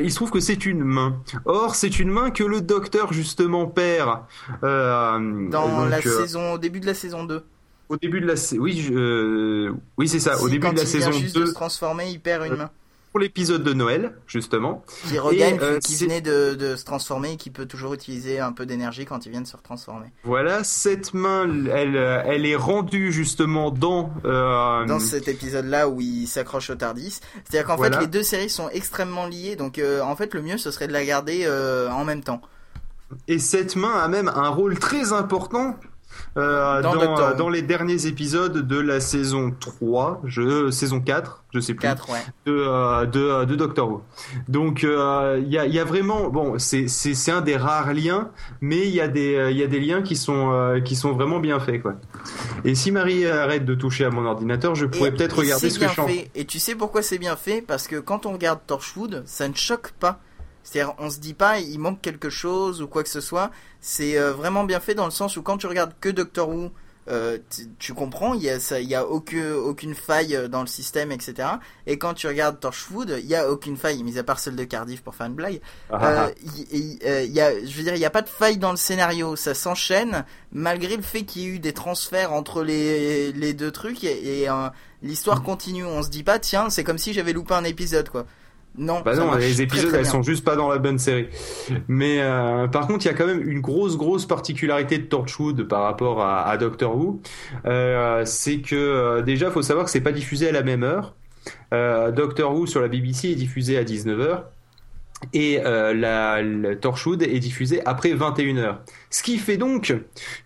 [SPEAKER 3] il se trouve que c'est une main. Or, c'est une main que le docteur justement perd
[SPEAKER 1] dans la saison au début de la saison 2
[SPEAKER 3] au début de la oui euh, oui c'est ça. Au début de la saison vient juste 2
[SPEAKER 1] de se transformer il perd une main.
[SPEAKER 3] pour l'épisode de Noël justement.
[SPEAKER 1] Qui regagne euh, qui venait de, de, se transformer et qui peut toujours utiliser un peu d'énergie quand il vient de se retransformer.
[SPEAKER 3] Voilà cette main elle elle est rendue justement dans euh,
[SPEAKER 1] dans cet épisode là où il s'accroche au Tardis. C'est à dire qu'en fait les deux séries sont extrêmement liées donc en fait le mieux ce serait de la garder en même temps.
[SPEAKER 3] Et cette main a même un rôle très important euh, dans, dans, les derniers épisodes de la saison 3, je, saison 4, je sais plus,
[SPEAKER 1] 4, ouais.
[SPEAKER 3] de, euh, de, euh, de, Doctor Who. Donc il y, a, y, a, vraiment, bon, c'est un des rares liens, mais il y, a des, y a des liens qui sont, qui sont vraiment bien faits. Quoi. Et si Marie arrête de toucher à mon ordinateur, je pourrais peut-être regarder ce que je
[SPEAKER 1] fait. Et tu sais pourquoi c'est bien fait? Parce que quand on regarde Torchwood, ça ne choque pas. C'est-à-dire, on se dit pas il manque quelque chose ou quoi que ce soit. C'est euh, vraiment bien fait dans le sens où quand tu regardes que Doctor Who, euh, tu comprends, il y a ça, il y a aucune, aucune faille euh, dans le système, etc. Et quand tu regardes Torchwood, il y a aucune faille, mis à part celle de Cardiff pour faire une blague. Ah, ah, ah. il, y a, je veux dire, il y a pas de faille dans le scénario, ça s'enchaîne malgré le fait qu'il y ait eu des transferts entre les, les deux trucs et, l'histoire mm. continue. On se dit pas, tiens, c'est comme si j'avais loupé un épisode, quoi. Non,
[SPEAKER 3] bah non, les épisodes elles sont juste pas dans la bonne série. Mais euh, par contre, il y a quand même une grosse grosse particularité de Torchwood par rapport à, Doctor Who, euh, c'est que euh, déjà faut savoir que c'est pas diffusé à la même heure. Doctor Who sur la BBC est diffusé à 19h et la, Torchwood est diffusé après 21h. Ce qui fait donc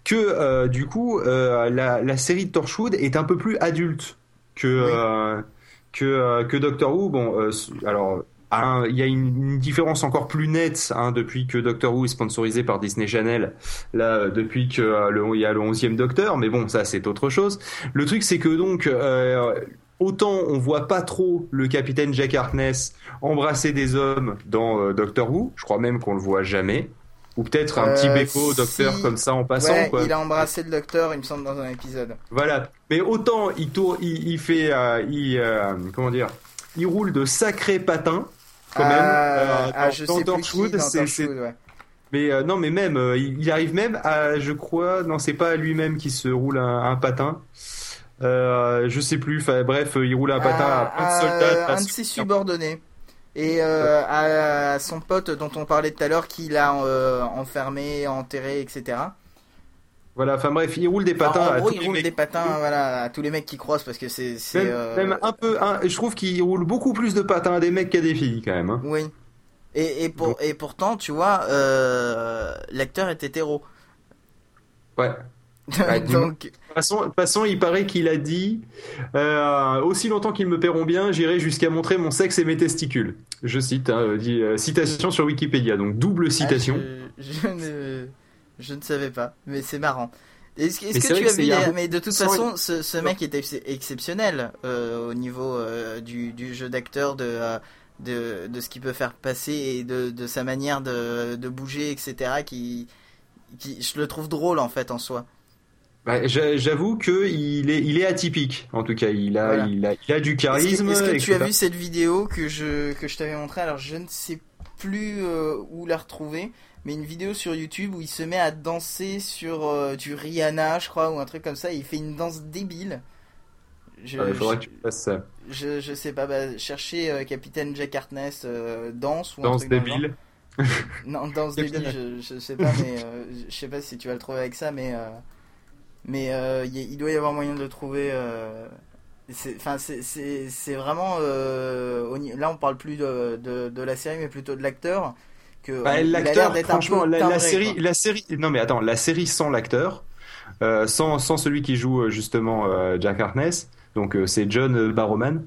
[SPEAKER 3] que du coup la, la, série de Torchwood est un peu plus adulte que que, euh, que Doctor Who. Bon, euh, alors il y a une, différence encore plus nette hein, depuis que Doctor Who est sponsorisé par Disney Channel, là euh, depuis que il y a le 11e Docteur, mais bon ça c'est autre chose. Le truc c'est que donc autant on voit pas trop le capitaine Jack Harkness embrasser des hommes dans Doctor Who, je crois même qu'on le voit jamais. Ou peut-être un petit béco docteur comme ça en passant. Ouais,
[SPEAKER 1] il a embrassé le docteur, il me semble, dans un épisode.
[SPEAKER 3] Voilà. Mais autant il, tourne, il, il fait, euh, il, euh, comment dire, il roule de sacrés patins quand même.
[SPEAKER 1] Euh, ah, je sais Torchwood, c'est, ouais.
[SPEAKER 3] Mais non, mais même, il, arrive même à, je crois, non, c'est pas lui-même qui se roule un, patin. je sais plus. bref, il roule un patin à, plein de soldats.
[SPEAKER 1] Un de ses subordonnés et euh, à, son pote dont on parlait tout à l'heure qui l'a euh, enfermé, enterré, etc.
[SPEAKER 3] Voilà, enfin bref, il roule des patins.
[SPEAKER 1] en gros, il roule des patins voilà, à tous les mecs qui croisent parce que c'est.
[SPEAKER 3] Même, euh, même, un peu. je trouve qu'il roule beaucoup plus de patins à des mecs qu'à des filles quand même. Hein.
[SPEAKER 1] Oui. Et, et, pour, et pourtant, tu vois, l'acteur est hétéro.
[SPEAKER 3] Ouais. Donc... de, toute façon, il paraît qu'il a dit euh, aussi longtemps qu'ils me paieront bien, j'irai jusqu'à montrer mon sexe et mes testicules. Je cite, hein, dit, euh, citation sur Wikipédia, donc double ah, citation.
[SPEAKER 1] je, ne, je, ne, savais pas, mais c'est marrant. Est-ce que tu as vu Mais de toute façon, ce, ce mec est exceptionnel euh, au niveau du, du, jeu d'acteur, de, de, de, ce qu'il peut faire passer et de, de sa manière de, de bouger, etc. Qui, qui, je le trouve drôle en fait en soi.
[SPEAKER 3] Bah, j'avoue que il est, il est atypique. En tout cas, il a, il a, il a du charisme.
[SPEAKER 1] Est-ce que, tu as vu cette vidéo que je, que je t'avais montré Alors, je ne sais plus euh, où la retrouver, mais une vidéo sur YouTube où il se met à danser sur euh, du Rihanna, je crois, ou un truc comme ça. il fait une danse débile.
[SPEAKER 3] Je, il faudrait que tu fasses ça.
[SPEAKER 1] Je, je sais pas, bah, chercher euh, Capitaine Jack Harkness danse ou
[SPEAKER 3] danse truc débile.
[SPEAKER 1] non, danse débile, je, je sais pas, mais je sais pas si tu vas le trouver avec ça, mais mais euh, il doit y avoir moyen de le trouver. Euh, Enfin, c'est vraiment. Euh, là, on parle plus de, de, la série, mais plutôt de l'acteur.
[SPEAKER 3] Que bah, l'acteur, franchement, la, série, la série. Non, mais attends, la série sans l'acteur, sans, sans celui qui joue justement Jack Harkness, donc c'est John Barrowman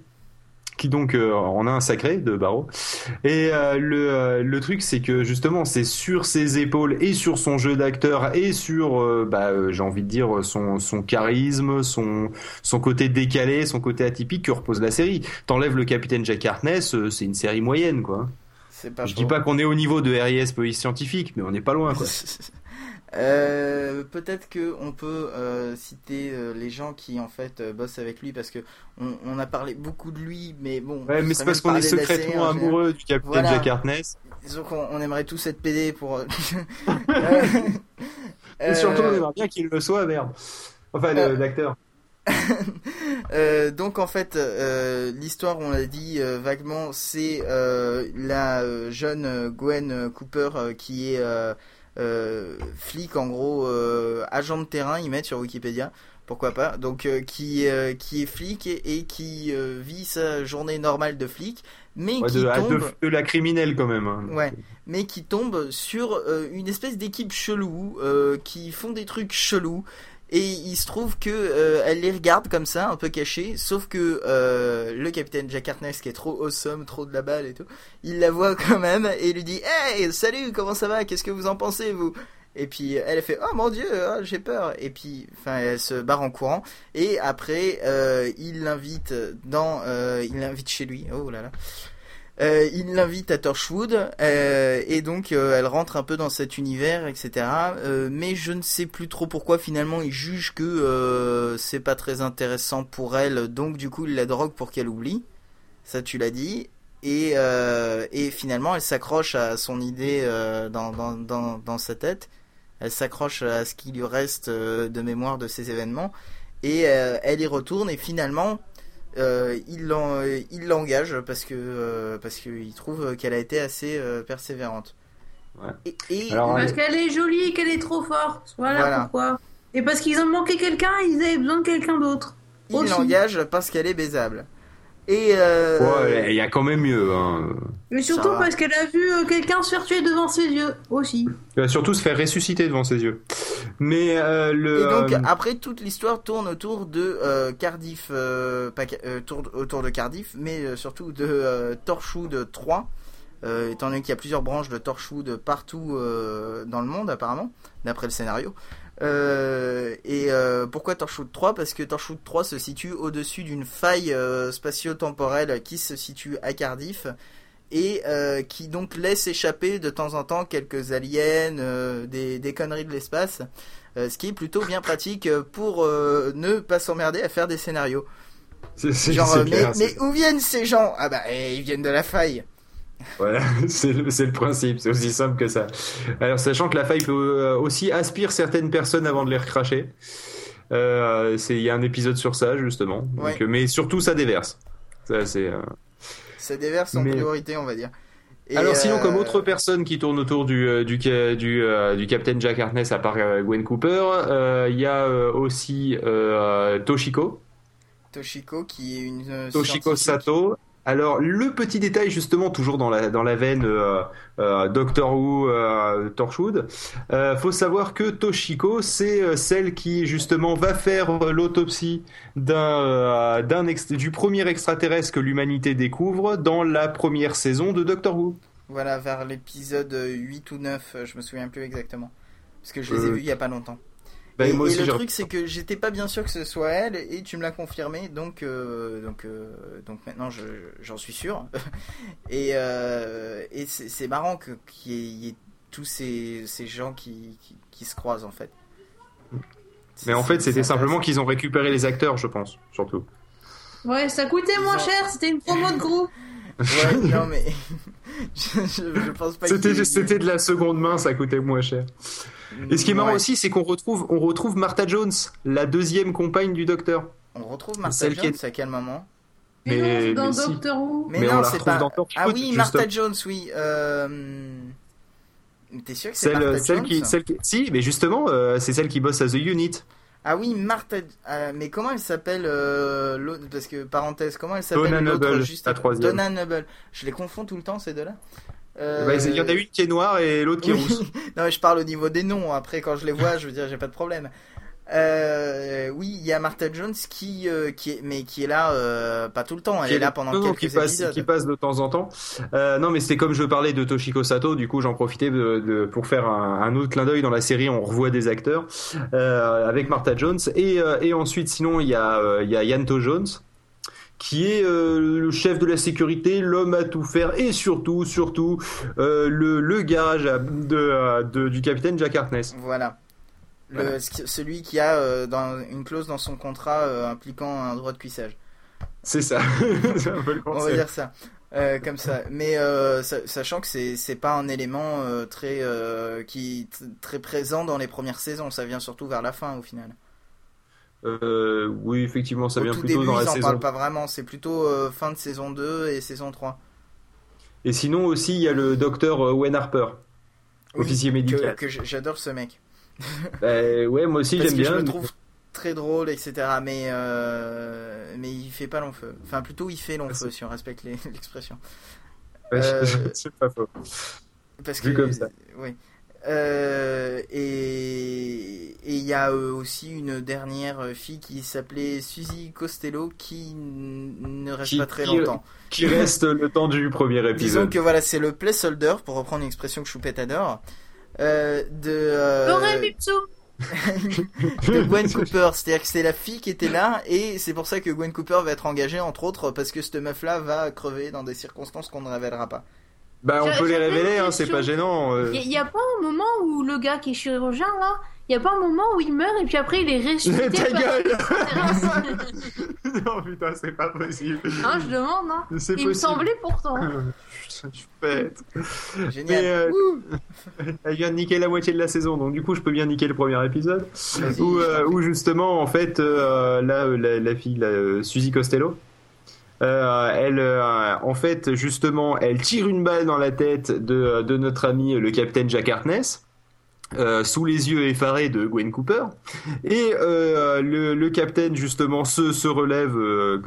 [SPEAKER 3] qui donc euh, en a un sacré de Barreau. Et euh, le, euh, le truc, c'est que justement, c'est sur ses épaules et sur son jeu d'acteur et sur, bah, j'ai envie de dire, son, son charisme, son, son côté décalé, son côté atypique que repose la série. T'enlèves le capitaine Jack Harkness, c'est une série moyenne, quoi. Pas Je dis pas qu'on est au niveau de RIS Police Scientifique, mais on n'est pas loin, quoi.
[SPEAKER 1] Euh, peut-être que on peut euh, citer euh, les gens qui en fait bossent avec lui parce que on, a parlé beaucoup de lui, mais bon.
[SPEAKER 3] Ouais, mais c'est parce qu'on est secrètement amoureux du capitaine Jack Harkness.
[SPEAKER 1] Disons qu'on on aimerait tous être PD pour.
[SPEAKER 3] Et surtout, on aimerait bien qu'il le soit, merde. Enfin, l'acteur.
[SPEAKER 1] donc en fait, l'histoire, on l'a dit vaguement, c'est la jeune Gwen Cooper qui est flic en gros euh, agent de terrain ils mettent sur Wikipédia. Pourquoi pas. Donc euh, qui qui est flic et, qui vit sa journée normale de flic mais qui
[SPEAKER 3] de,
[SPEAKER 1] tombe
[SPEAKER 3] de, la criminelle quand même hein.
[SPEAKER 1] ouais. Mais qui tombe sur une espèce d'équipe chelou qui font des trucs chelous et il se trouve que euh, elle les regarde comme ça, un peu cachée, sauf que euh, le capitaine Jack Harkness, qui est trop awesome, trop de la balle et tout, il la voit quand même et lui dit Hey, salut, comment ça va? Qu'est-ce que vous en pensez, vous? Et puis elle fait oh mon dieu oh, j'ai peur. Et puis enfin elle se barre en courant. Et après euh, il l'invite dans il l'invite chez lui. Oh là là euh, il l'invite à Torchwood euh, et donc euh, elle rentre un peu dans cet univers, etc. mais je ne sais plus trop pourquoi finalement il juge que c'est pas très intéressant pour elle, donc du coup il la drogue pour qu'elle oublie. Ça tu l'as dit. Et, finalement elle s'accroche à son idée dans, dans sa tête. Elle s'accroche à ce qui lui reste de mémoire de ces événements. Et elle y retourne et finalement euh, il l'engage parce que euh, parce qu'il trouve qu'elle a été assez euh, persévérante.
[SPEAKER 4] Et, parce qu'elle est jolie et qu'elle est trop forte. Voilà, pourquoi. Et parce qu'ils ont manqué quelqu'un, ils avaient besoin de quelqu'un d'autre.
[SPEAKER 1] Il l'engage parce qu'elle est baisable. Et
[SPEAKER 3] euh... il y a quand même mieux. Hein.
[SPEAKER 4] Mais surtout parce qu'elle a vu euh, quelqu'un se faire tuer devant ses yeux aussi.
[SPEAKER 3] Elle va surtout se faire ressusciter devant ses yeux. Mais euh, le.
[SPEAKER 1] Et donc euh, après toute l'histoire tourne autour de Cardiff, pas, autour de Cardiff, mais surtout de Torchwood 3. étant donné qu'il y a plusieurs branches de Torchwood partout dans le monde apparemment, d'après le scénario. Euh, et euh, pourquoi Torchwood 3 Parce que Torchwood 3 se situe au-dessus d'une faille euh, spatio-temporelle qui se situe à Cardiff et qui donc laisse échapper de temps en temps quelques aliens, des, des, conneries de l'espace, ce qui est plutôt bien pratique pour ne pas s'emmerder à faire des scénarios. Genre, mais, où viennent ces gens? Ah bah, eh, ils viennent de la faille.
[SPEAKER 3] Voilà, c'est le, principe, c'est aussi simple que ça. Alors, sachant que la faille peut euh, aussi aspire certaines personnes avant de les recracher. Euh, il y a un épisode sur ça, justement. mais surtout, ça déverse. Ça, c'est, euh,
[SPEAKER 1] ça déverse en priorité, on va dire.
[SPEAKER 3] Alors sinon, comme autre personne qui tourne autour du du du, du Captain Jack Harkness à part Gwen Cooper, il y a aussi Toshiko.
[SPEAKER 1] Toshiko qui est une
[SPEAKER 3] Toshiko Sato alors le petit détail justement toujours dans la dans la veine euh, euh, Doctor Who euh, Torchwood, euh, faut savoir que Toshiko c'est celle qui justement va faire l'autopsie d'un d'un du premier extraterrestre que l'humanité découvre dans la première saison de Doctor Who.
[SPEAKER 1] Voilà vers l'épisode 8 ou 9, je me souviens plus exactement parce que je les ai vus il y a pas longtemps. Bah, et, le truc, c'est que j'étais pas bien sûr que ce soit elle, et tu me l'as confirmé, donc, euh, donc, euh, donc maintenant j'en suis sûr. et euh, et c'est marrant qu'il y, ait tous ces, ces gens qui, qui, se croisent en fait.
[SPEAKER 3] Mais en fait, c'était simplement qu'ils ont récupéré les acteurs, je pense, surtout.
[SPEAKER 4] Ouais, ça coûtait moins cher, c'était une promo de groupe.
[SPEAKER 1] Ouais, non mais je, je, pense pas.
[SPEAKER 3] C'était de la seconde main, ça coûtait moins cher. Et ce qui est marrant aussi, c'est qu'on retrouve, on retrouve Martha Jones, la deuxième compagne du docteur.
[SPEAKER 1] On retrouve Martha Jones à quel moment?
[SPEAKER 4] Mais, dans Doctor Who.
[SPEAKER 1] Mais, non, c'est pas. ah oui, Martha Jones, oui. Euh... T'es sûr que c'est Martha
[SPEAKER 3] celle
[SPEAKER 1] Jones?
[SPEAKER 3] qui, celle qui... Si, mais justement, euh, c'est celle qui bosse à The Unit.
[SPEAKER 1] Ah oui, Martha. mais comment elle s'appelle l'autre Parce que parenthèse, comment elle s'appelle l'autre
[SPEAKER 3] juste la troisième.
[SPEAKER 1] Donna Noble. Je les confonds tout le temps ces deux-là.
[SPEAKER 3] Eh ben, il y en a une qui est noire et l'autre qui est rousse.
[SPEAKER 1] non, mais je parle au niveau des noms. Après, quand je les vois, je veux dire, j'ai pas de problème. Euh, oui, il y a Martha Jones qui, euh, qui est, mais qui est là euh, pas tout le temps. Elle est, là pendant quelques
[SPEAKER 3] qui
[SPEAKER 1] passe,
[SPEAKER 3] Qui passe de temps en temps. Euh, non, mais c'est comme je parlais de Toshiko Sato. Du coup, j'en profitais de, de, pour faire un, un, autre clin d'œil dans la série. On revoit des acteurs avec Martha Jones et, et ensuite, sinon, il y a, il y a Yanto Jones qui est le chef de la sécurité, l'homme à tout faire et surtout, surtout euh, le, le, garage de, de, du capitaine Jack Harkness.
[SPEAKER 1] Voilà celui qui a euh, dans, une clause dans son contrat euh, impliquant un droit de cuissage.
[SPEAKER 3] C'est ça.
[SPEAKER 1] On va dire ça. Euh, comme ça. Mais sachant que c'est c'est pas un élément très qui très présent dans les premières saisons, ça vient surtout vers la fin au final.
[SPEAKER 3] Oui, effectivement, ça vient plutôt dans la saison.
[SPEAKER 1] parle pas vraiment, c'est plutôt fin de saison 2 et saison 3.
[SPEAKER 3] Et sinon aussi, il y a le docteur Wayne Harper, officier médical.
[SPEAKER 1] que j'adore ce mec.
[SPEAKER 3] Bah, ouais, moi aussi j'aime bien. Je
[SPEAKER 1] le trouve très drôle, etc. Mais euh, mais il fait pas long feu. Enfin, plutôt il fait long feu si on respecte l'expression.
[SPEAKER 3] Euh, c'est pas faux.
[SPEAKER 1] Parce que comme ça. Oui. Euh, et il y a aussi une dernière fille qui s'appelait Suzy Costello qui ne reste pas très longtemps.
[SPEAKER 3] Qui reste le temps du premier épisode.
[SPEAKER 1] Disons que voilà, c'est le placeholder, pour reprendre une expression que Choupette adore. Euh, de, euh, de Gwen Cooper. C'est-à-dire que c'est la fille qui était là et c'est pour ça que Gwen Cooper va être engagée entre autres parce que cette meuf-là va crever dans des circonstances qu'on ne révélera pas.
[SPEAKER 3] Bah on peut les révéler, hein, c'est pas gênant.
[SPEAKER 4] Il euh. y, a pas un moment où le gars qui est chirurgien là, il y a pas un moment où il meurt et puis après il est ressuscité.
[SPEAKER 3] Ta gueule Non putain c'est pas possible.
[SPEAKER 4] Hein, je demande hein. Il me semblait pourtant.
[SPEAKER 1] Génial. Mais, euh,
[SPEAKER 3] elle vient de niquer la moitié de la saison, donc du coup je peux bien niquer le premier épisode. Où, euh, justement en fait euh, là la, fille la, Suzy Costello. Elle, en fait, justement, elle tire une balle dans la tête de, de notre ami le capitaine Jack Harkness. Euh, sous les yeux effarés de Gwen Cooper. Et euh, le, le capitaine justement se, se relève euh,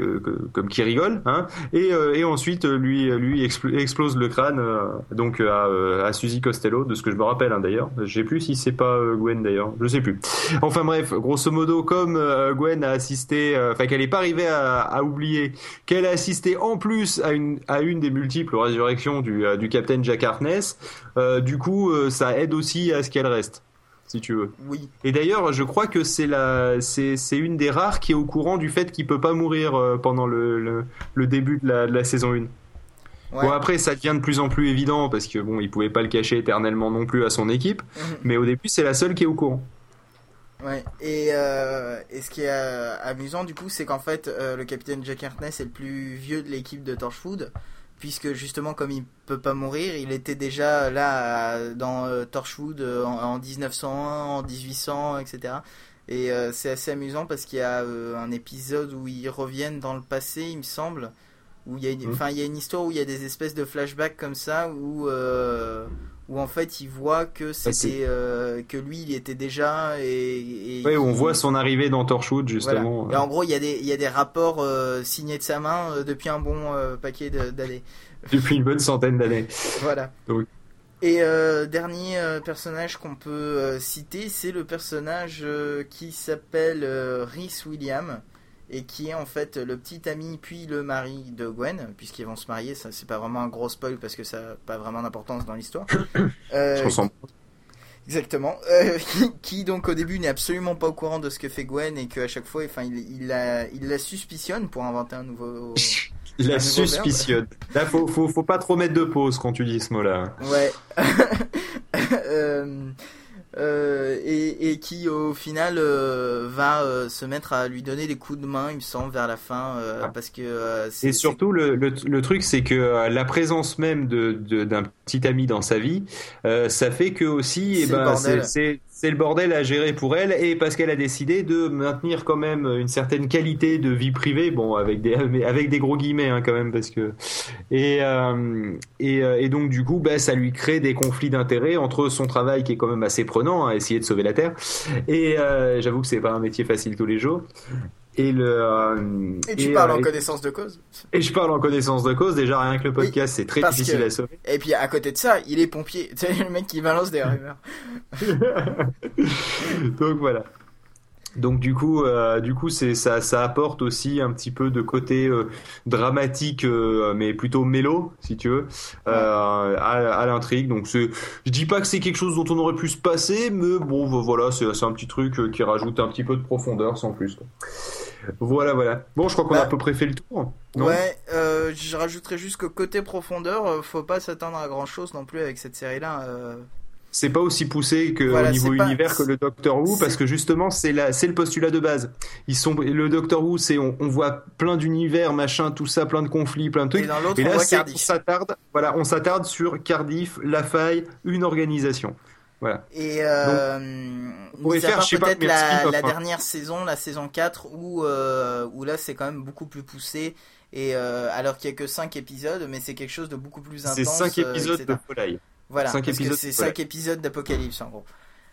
[SPEAKER 3] comme qui rigole hein, et, euh, et ensuite lui lui explose le crâne donc à, à Suzy Costello de ce que je me rappelle hein, d'ailleurs. Je sais plus si c'est pas Gwen d'ailleurs. Je sais plus. Enfin bref grosso modo comme Gwen a assisté enfin qu'elle est pas arrivée à, à oublier qu'elle a assisté en plus à une à une des multiples résurrections du du capitaine Jack Harkness du coup ça aide aussi à ce qu'elle reste, si tu veux.
[SPEAKER 1] Oui.
[SPEAKER 3] Et d'ailleurs, je crois que c'est la, c'est, c'est une des rares qui est au courant du fait qu'il peut pas mourir euh, pendant le, le, début de la, de la saison 1. Bon après ça devient de plus en plus évident parce que bon il pouvait pas le cacher éternellement non plus à son équipe, mhm. mais au début c'est la seule qui est au courant.
[SPEAKER 1] Ouais, et, euh, et ce qui est euh, amusant du coup, c'est qu'en fait, le capitaine Jack Harkness est le plus vieux de l'équipe de Torchwood, puisque justement comme il peut pas mourir, il était déjà là dans euh, Torchwood euh, en, 1901, en 1800, etc. Et euh, c'est assez amusant parce qu'il y a un épisode où ils reviennent dans le passé, il me semble, où il y a une, mmh. enfin il y a une histoire où il y a des espèces de flashbacks comme ça où où en fait il voit que c'était euh, que lui il était déjà et,
[SPEAKER 3] et on voit son arrivée dans Torchwood justement
[SPEAKER 1] et en gros il y a des il y a des rapports euh, signés de sa main euh, depuis un bon paquet d'années.
[SPEAKER 3] Depuis une bonne centaine d'années.
[SPEAKER 1] Voilà. Et dernier personnage qu'on peut citer c'est le personnage qui s'appelle Rhys William et qui est en fait le petit ami puis le mari de Gwen, puisqu'ils vont se marier. Ça, c'est pas vraiment un gros spoil parce que ça n'a pas vraiment d'importance dans l'histoire.
[SPEAKER 3] Euh,
[SPEAKER 1] exactement. Euh, qui, donc au début n'est absolument pas au courant de ce que fait Gwen et qu'à chaque fois, enfin, il, il, la, il la suspicionne pour inventer un nouveau.
[SPEAKER 3] il la suspicionne. Là, faut, faut, faut pas trop mettre de pause quand tu dis ce mot-là.
[SPEAKER 1] Ouais. euh, euh, et, et, qui au final euh, va euh, se mettre à lui donner des coups de main, il me semble, vers la fin, ah. parce que.
[SPEAKER 3] et surtout le, le, le, truc, c'est que la présence même de d'un petit ami dans sa vie, ça fait que aussi, et eh ben, c'est c'est le bordel à gérer pour elle et parce qu'elle a décidé de maintenir quand même une certaine qualité de vie privée, bon avec des avec des gros guillemets hein, quand même parce que et euh, euh, et, donc du coup bah, ça lui crée des conflits d'intérêts entre son travail qui est quand même assez prenant, à hein, essayer de sauver la terre et euh, j'avoue que c'est pas un métier facile tous les jours et le
[SPEAKER 1] euh, et tu parles en connaissance de cause
[SPEAKER 3] et je parle en connaissance de cause déjà rien que le podcast c'est très difficile à sauver.
[SPEAKER 1] Et puis à côté de ça il est pompier. C'est le mec qui balance des rumeurs.
[SPEAKER 3] Donc voilà. Donc du coup, euh, du coup, c'est ça, ça apporte aussi un petit peu de côté euh, dramatique, euh, mais plutôt mélo, si tu veux, à, à l'intrigue. Donc je dis pas que c'est quelque chose dont on aurait pu se passer, mais bon, voilà, c'est un petit truc qui rajoute un petit peu de profondeur sans plus. Voilà, voilà. Bon, je crois qu'on a bah, à peu près fait le tour.
[SPEAKER 1] ouais, je rajouterais juste que côté profondeur, faut pas s'attendre à grand chose non plus avec cette série-là
[SPEAKER 3] c'est pas aussi poussé que au niveau univers que le Doctor Who parce que justement c'est la c'est le postulat de base. Ils sont le Doctor Who c'est on, voit plein d'univers machin tout ça plein de conflits plein de trucs.
[SPEAKER 1] Et, là
[SPEAKER 3] on, s'attarde voilà on s'attarde sur Cardiff la faille une organisation. Voilà.
[SPEAKER 1] Et euh, faire peut-être la, la, dernière saison la saison 4 où euh, où là c'est quand même beaucoup plus poussé et euh, alors qu'il y a que 5 épisodes mais c'est quelque chose de beaucoup plus intense. C'est
[SPEAKER 3] 5 euh, épisodes de folie.
[SPEAKER 1] Voilà, cinq épisodes, c'est 5 épisodes d'Apocalypse en gros.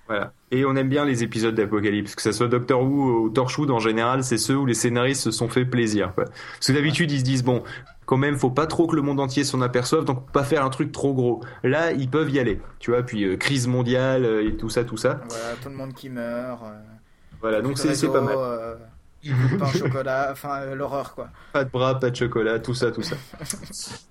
[SPEAKER 3] Voilà. Et on aime bien les épisodes d'Apocalypse, que ce soit Doctor Who ou Torchwood en général, c'est ceux où les scénaristes se sont fait plaisir. Quoi. Parce que d'habitude ils se disent bon, quand même, faut pas trop que le monde entier s'en aperçoive, donc pas faire un truc trop gros. Là, ils peuvent y aller, tu vois. Puis euh, crise mondiale euh, et tout ça, tout ça.
[SPEAKER 1] Voilà, tout le monde qui meurt. Euh,
[SPEAKER 3] voilà, donc c'est pas mal.
[SPEAKER 1] pain au chocolat, enfin l'horreur quoi.
[SPEAKER 3] Pas de bras, pas de chocolat, tout ça, tout ça.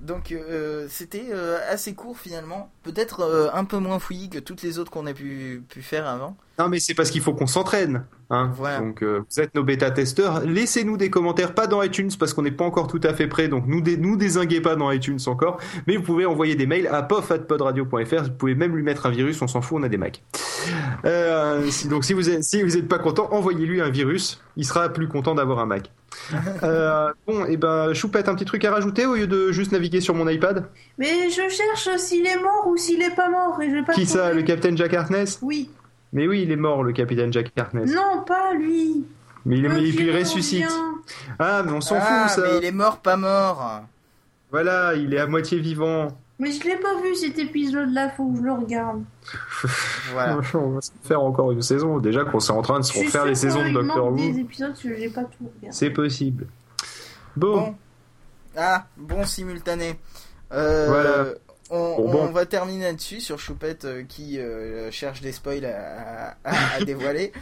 [SPEAKER 1] Donc euh, c'était euh, assez court finalement, peut-être euh, un peu moins fouillis que toutes les autres qu'on a pu, pu faire avant.
[SPEAKER 3] Non mais c'est parce qu'il faut qu'on s'entraîne. Hein. Donc vous êtes nos bêta-testeurs, laissez-nous des commentaires, pas dans iTunes parce qu'on n'est pas encore tout à fait prêt, donc nous, dé nous désinguez pas dans iTunes encore, mais vous pouvez envoyer des mails à pof@podradio.fr, vous pouvez même lui mettre un virus, on s'en fout, on a des Macs. donc si vous êtes, si vous êtes pas content, envoyez-lui un virus, il sera plus content d'avoir un Mac. Euh, bon, et eh ben, Choupette, un petit truc à rajouter au lieu de juste naviguer sur mon iPad?
[SPEAKER 4] Mais je cherche s'il est mort ou s'il est pas mort. Et je pas
[SPEAKER 3] Qui ça, le capitaine Jack Harkness?
[SPEAKER 4] Oui.
[SPEAKER 3] Mais oui, il est mort, le capitaine Jack Harkness.
[SPEAKER 4] Non, pas lui.
[SPEAKER 3] Mais il, il ressuscite. Ah, mais on s'en
[SPEAKER 1] ah,
[SPEAKER 3] fout, ça.
[SPEAKER 1] Mais il est mort, pas mort.
[SPEAKER 3] Voilà, il est à moitié vivant.
[SPEAKER 4] Mais je l'ai pas vu cet épisode-là, faut que je le regarde.
[SPEAKER 3] voilà. On va se faire encore une saison. Déjà qu'on s'est en train de se refaire les saisons de Doctor Who.
[SPEAKER 4] des épisodes que j'ai pas tout
[SPEAKER 3] C'est possible. Bon.
[SPEAKER 1] Ah, bon simultané. Euh, voilà. On, va terminer là-dessus sur Choupette euh, qui euh, cherche des spoils à, dévoiler.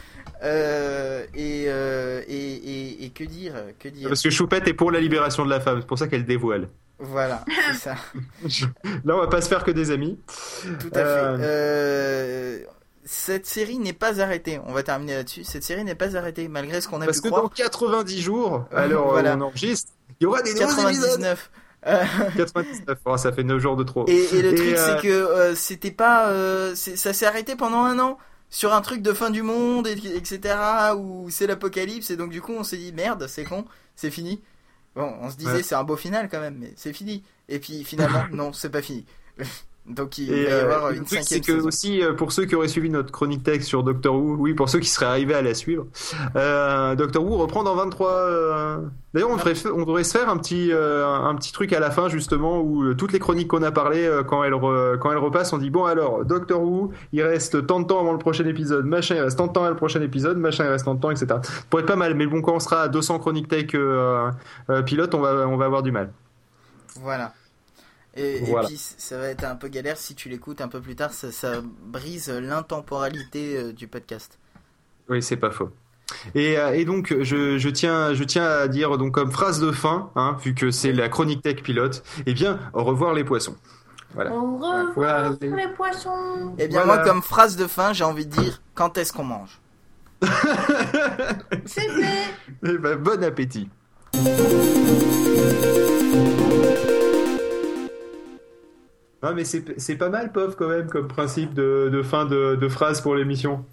[SPEAKER 1] et, et, et, que dire, que dire
[SPEAKER 3] Parce que Choupette est pour la libération de la femme, c'est pour ça qu'elle dévoile.
[SPEAKER 1] Voilà, c'est ça.
[SPEAKER 3] Là, on va pas se faire que des amis.
[SPEAKER 1] Tout à fait. Euh, euh, cette série n'est pas arrêtée. On va terminer là-dessus. Cette série n'est pas arrêtée, malgré ce qu'on a
[SPEAKER 3] Parce
[SPEAKER 1] pu
[SPEAKER 3] que dans 90 jours, alors voilà. on enregistre, il y aura des
[SPEAKER 1] 99.
[SPEAKER 3] 99, oh, ça fait 9 jours de trop.
[SPEAKER 1] Et, le truc, c'est euh, que c'était pas. ça s'est arrêté pendant un an sur un truc de fin du monde, etc. Où c'est l'apocalypse, et donc du coup, on s'est dit merde, c'est con, c'est fini. Bon, on se disait c'est un beau final quand même, mais c'est fini. Et puis finalement, non, c'est pas fini. Donc il va y euh, avoir une cinquième
[SPEAKER 3] C'est que aussi euh, pour ceux qui auraient suivi notre chronique texte sur Doctor Who, oui, pour ceux qui seraient arrivés à la suivre, euh, Doctor Who reprend dans 23. Euh... D'ailleurs, on, devrait, on devrait se faire un petit un petit truc à la fin justement où toutes les chroniques qu'on a parlé quand elles quand elles repassent, on dit bon alors Doctor Who, il reste tant de temps avant le prochain épisode, machin, il reste tant de temps avant le prochain épisode, machin, il reste tant de temps, etc. Ça pourrait être pas mal, mais bon quand on sera à 200 chroniques tech pilote, on va on va avoir du mal.
[SPEAKER 1] Voilà. Et, puis ça va être un peu galère si tu l'écoutes un peu plus tard, ça, brise l'intemporalité euh, du podcast.
[SPEAKER 3] Oui, c'est pas faux. Et, euh, donc je, tiens, je tiens à dire donc comme phrase de fin, hein, vu que c'est la chronique tech pilote, eh bien au revoir les poissons.
[SPEAKER 4] Voilà. Au revoir les... poissons.
[SPEAKER 1] Eh bien moi comme phrase de fin, j'ai envie de dire quand est-ce qu'on mange?
[SPEAKER 4] C'est fait.
[SPEAKER 3] Eh ben, bon appétit. Non, mais c'est pas mal, pauvre, quand même, comme principe de, fin de, de phrase pour l'émission.